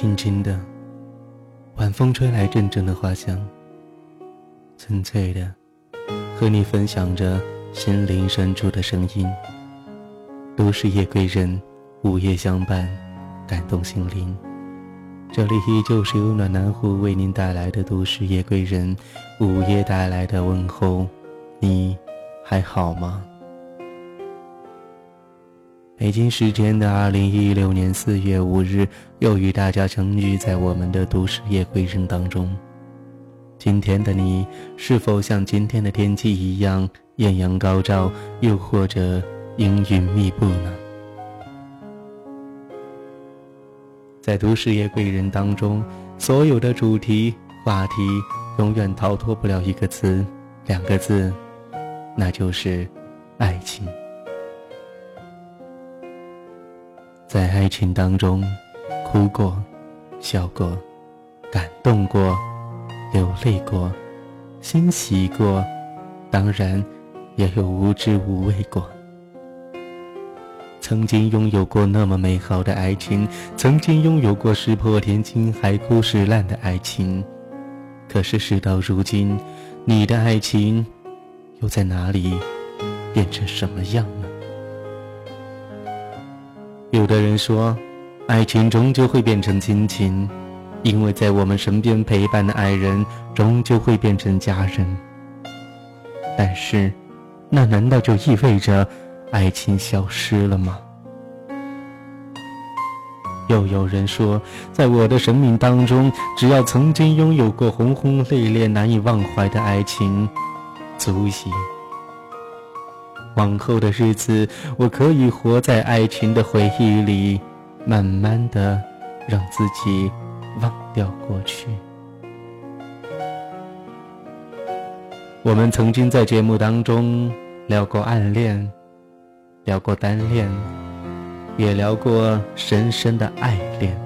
轻轻的，晚风吹来阵阵的花香，纯粹的，和你分享着心灵深处的声音。都市夜归人，午夜相伴，感动心灵。这里依旧是由暖南湖为您带来的都市夜归人，午夜带来的问候。你还好吗？北京时间的二零一六年四月五日，又与大家相遇在我们的都市夜归人当中。今天的你是否像今天的天气一样艳阳高照，又或者阴云密布呢？在都市夜归人当中，所有的主题话题永远逃脱不了一个词，两个字，那就是爱情。在爱情当中，哭过，笑过，感动过，流泪过，欣喜过，当然也有无知无畏过。曾经拥有过那么美好的爱情，曾经拥有过石破天惊、海枯石烂的爱情，可是事到如今，你的爱情又在哪里，变成什么样？有的人说，爱情终究会变成亲情，因为在我们身边陪伴的爱人终究会变成家人。但是，那难道就意味着爱情消失了吗？又有人说，在我的生命当中，只要曾经拥有过轰轰烈烈、难以忘怀的爱情，足矣。往后的日子，我可以活在爱情的回忆里，慢慢的让自己忘掉过去。我们曾经在节目当中聊过暗恋，聊过单恋，也聊过深深的爱恋。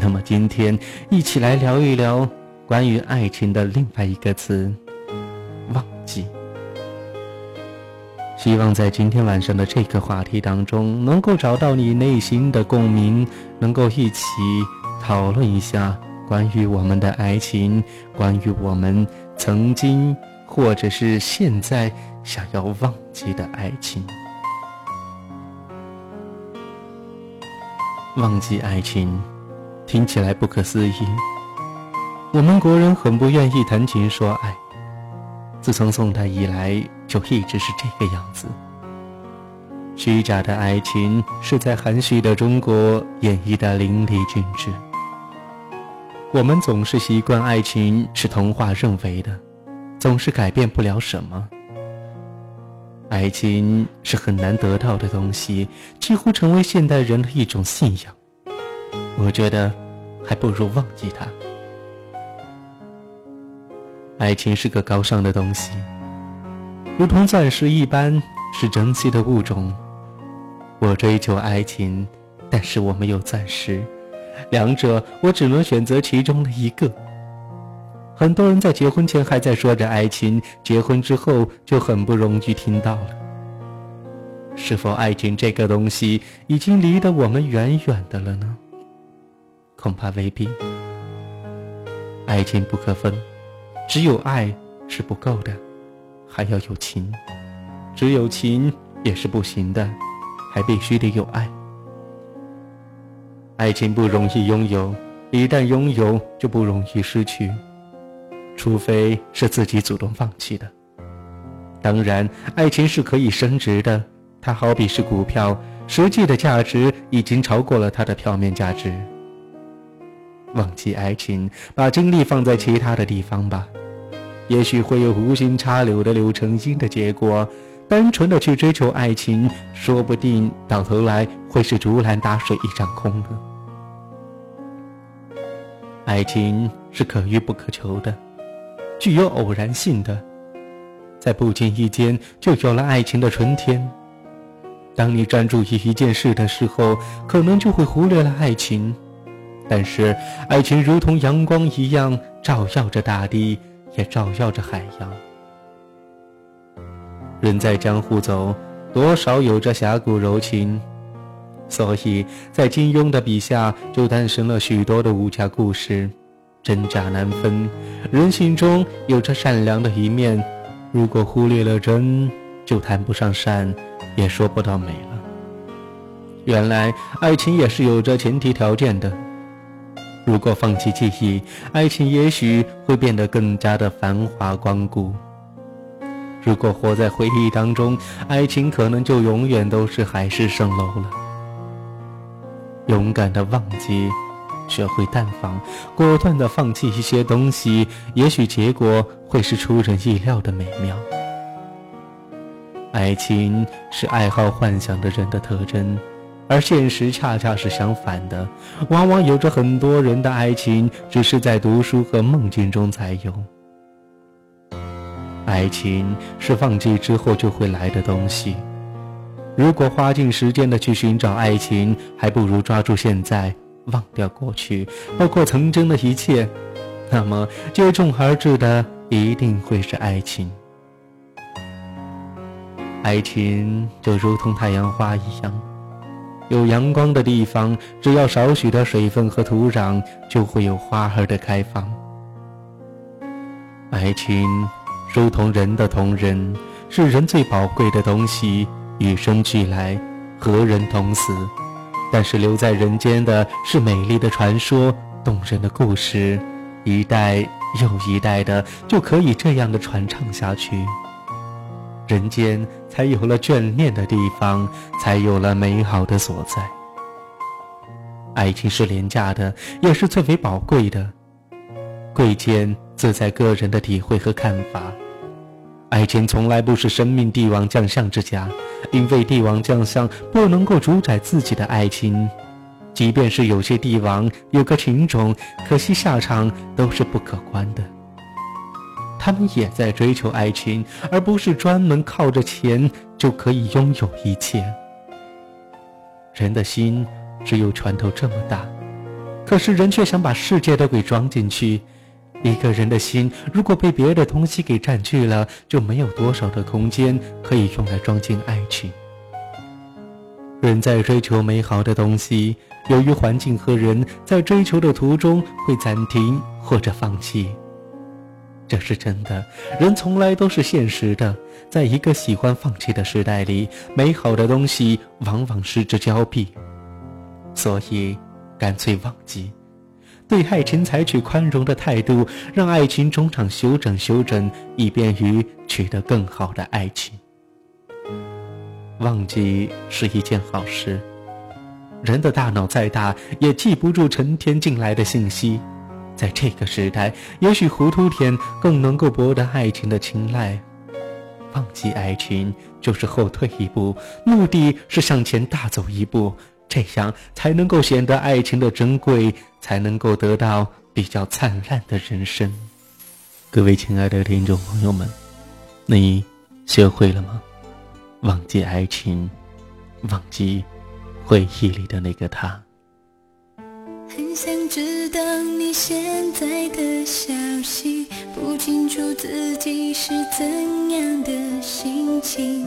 那么今天，一起来聊一聊关于爱情的另外一个词——忘记。希望在今天晚上的这个话题当中，能够找到你内心的共鸣，能够一起讨论一下关于我们的爱情，关于我们曾经或者是现在想要忘记的爱情。忘记爱情，听起来不可思议。我们国人很不愿意谈情说爱。自从宋代以来，就一直是这个样子。虚假的爱情是在含蓄的中国演绎的淋漓尽致。我们总是习惯爱情是童话认为的，总是改变不了什么。爱情是很难得到的东西，几乎成为现代人的一种信仰。我觉得，还不如忘记它。爱情是个高尚的东西，如同钻石一般，是珍惜的物种。我追求爱情，但是我没有钻石，两者我只能选择其中的一个。很多人在结婚前还在说着爱情，结婚之后就很不容易听到了。是否爱情这个东西已经离得我们远远的了呢？恐怕未必。爱情不可分。只有爱是不够的，还要有情；只有情也是不行的，还必须得有爱。爱情不容易拥有，一旦拥有就不容易失去，除非是自己主动放弃的。当然，爱情是可以升值的，它好比是股票，实际的价值已经超过了它的票面价值。忘记爱情，把精力放在其他的地方吧。也许会有无心插柳的柳成荫的结果。单纯的去追求爱情，说不定到头来会是竹篮打水一场空的。爱情是可遇不可求的，具有偶然性的，在不经意间就有了爱情的春天。当你专注于一件事的时候，可能就会忽略了爱情。但是，爱情如同阳光一样，照耀着大地。也照耀着海洋。人在江湖走，多少有着侠骨柔情。所以在金庸的笔下，就诞生了许多的武侠故事，真假难分。人性中有着善良的一面，如果忽略了真，就谈不上善，也说不到美了。原来爱情也是有着前提条件的。如果放弃记忆，爱情也许会变得更加的繁华光顾。如果活在回忆当中，爱情可能就永远都是海市蜃楼了。勇敢的忘记，学会淡放，果断的放弃一些东西，也许结果会是出人意料的美妙。爱情是爱好幻想的人的特征。而现实恰恰是相反的，往往有着很多人的爱情只是在读书和梦境中才有。爱情是放弃之后就会来的东西，如果花尽时间的去寻找爱情，还不如抓住现在，忘掉过去，包括曾经的一切，那么接踵而至的一定会是爱情。爱情就如同太阳花一样。有阳光的地方，只要少许的水分和土壤，就会有花儿的开放。爱情如同人的同人，是人最宝贵的东西，与生俱来，和人同死。但是留在人间的是美丽的传说，动人的故事，一代又一代的就可以这样的传唱下去。人间才有了眷恋的地方，才有了美好的所在。爱情是廉价的，也是最为宝贵的，贵贱自在个人的体会和看法。爱情从来不是生命帝王将相之家，因为帝王将相不能够主宰自己的爱情，即便是有些帝王有个情种，可惜下场都是不可观的。他们也在追求爱情，而不是专门靠着钱就可以拥有一切。人的心只有拳头这么大，可是人却想把世界都给装进去。一个人的心如果被别的东西给占据了，就没有多少的空间可以用来装进爱情。人在追求美好的东西，由于环境和人在追求的途中会暂停或者放弃。这是真的，人从来都是现实的。在一个喜欢放弃的时代里，美好的东西往往失之交臂。所以，干脆忘记，对爱情采取宽容的态度，让爱情中场休整休整，以便于取得更好的爱情。忘记是一件好事。人的大脑再大，也记不住成天进来的信息。在这个时代，也许糊涂点更能够博得爱情的青睐。忘记爱情就是后退一步，目的是向前大走一步，这样才能够显得爱情的珍贵，才能够得到比较灿烂的人生。各位亲爱的听众朋友们，你学会了吗？忘记爱情，忘记回忆里的那个他。现在的消息，不清楚自己是怎样的心情。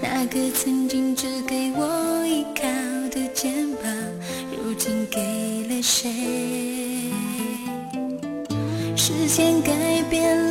那个曾经只给我依靠的肩膀，如今给了谁？时间改变了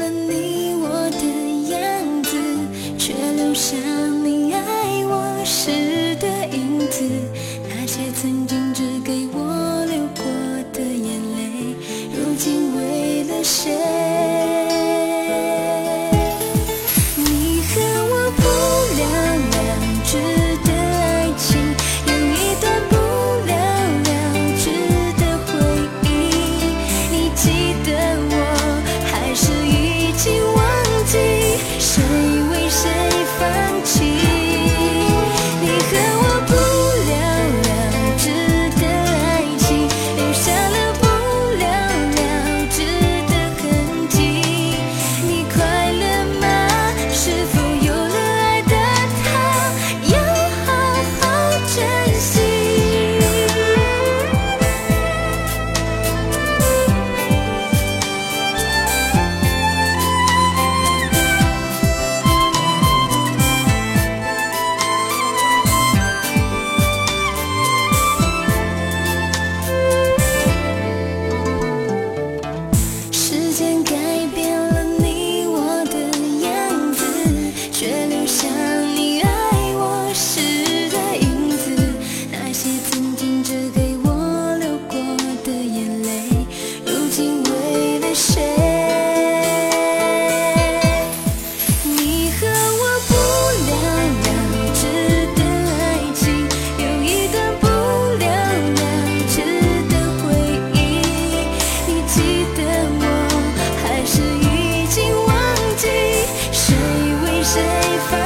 safer